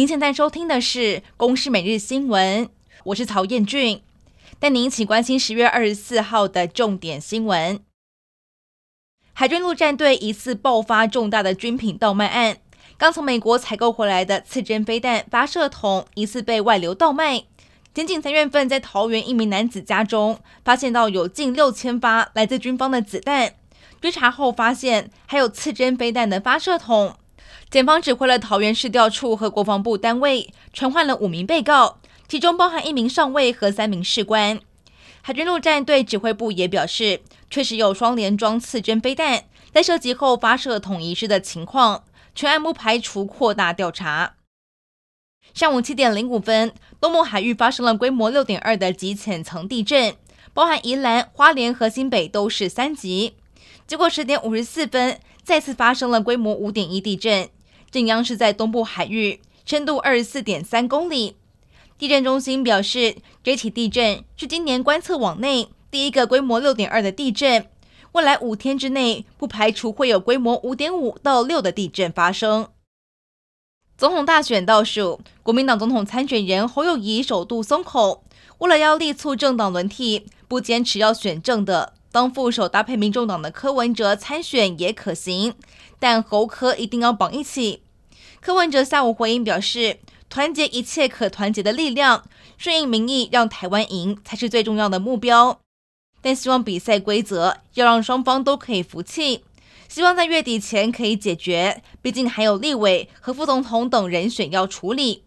您现在收听的是《公视每日新闻》，我是曹彦俊，带您一起关心十月二十四号的重点新闻。海军陆战队疑似爆发重大的军品盗卖案，刚从美国采购回来的刺针飞弹发射筒疑似被外流盗卖。检警三月份在桃园一名男子家中发现到有近六千发来自军方的子弹，追查后发现还有刺针飞弹的发射筒。检方指挥了桃园市调处和国防部单位，传唤了五名被告，其中包含一名上尉和三名士官。海军陆战队指挥部也表示，确实有双联装刺针飞弹在射击后发射统一式的情况，全案不排除扩大调查。上午七点零五分，东盟海域发生了规模六点二的极浅层地震，包含宜兰、花莲和新北都是三级。结果十点五十四分，再次发生了规模五点一地震。震央是在东部海域，深度二十四点三公里。地震中心表示，这起地震是今年观测网内第一个规模六点二的地震。未来五天之内，不排除会有规模五点五到六的地震发生。总统大选倒数，国民党总统参选人侯友谊首度松口，为了要力促政党轮替，不坚持要选正的。当副手搭配民众党的柯文哲参选也可行，但侯柯一定要绑一起。柯文哲下午回应表示，团结一切可团结的力量，顺应民意，让台湾赢才是最重要的目标。但希望比赛规则要让双方都可以服气，希望在月底前可以解决。毕竟还有立委和副总统等人选要处理。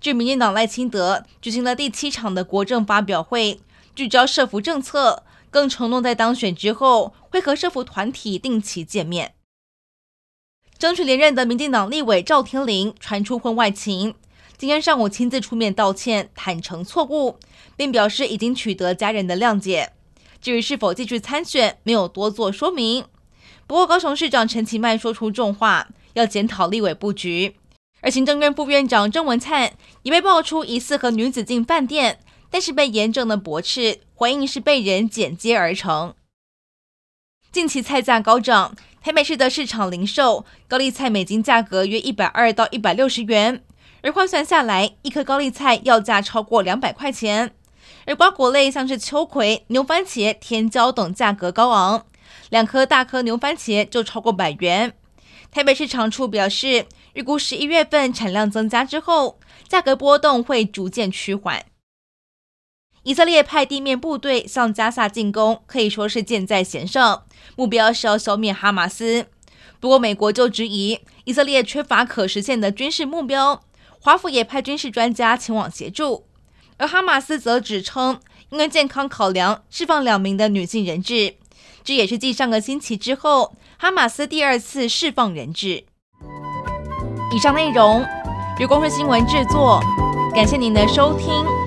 据民进党赖清德举行了第七场的国政发表会，聚焦社福政策。更承诺在当选之后会和社福团体定期见面。争取连任的民进党立委赵天麟传出婚外情，今天上午亲自出面道歉，坦承错误，并表示已经取得家人的谅解。至于是否继续参选，没有多做说明。不过高雄市长陈其迈说出重话，要检讨立委布局。而行政院副院长郑文灿也被爆出疑似和女子进饭店。但是被严正的驳斥，回应是被人剪接而成。近期菜价高涨，台北市的市场零售高丽菜每斤价格约一百二到一百六十元，而换算下来，一颗高丽菜要价超过两百块钱。而瓜果类像是秋葵、牛番茄、甜椒等价格高昂，两颗大颗牛番茄就超过百元。台北市场处表示，预估十一月份产量增加之后，价格波动会逐渐趋缓。以色列派地面部队向加萨进攻，可以说是箭在弦上，目标是要消灭哈马斯。不过，美国就质疑以色列缺乏可实现的军事目标，华府也派军事专家前往协助。而哈马斯则指称，因为健康考量，释放两名的女性人质。这也是继上个星期之后，哈马斯第二次释放人质。以上内容由公视新闻制作，感谢您的收听。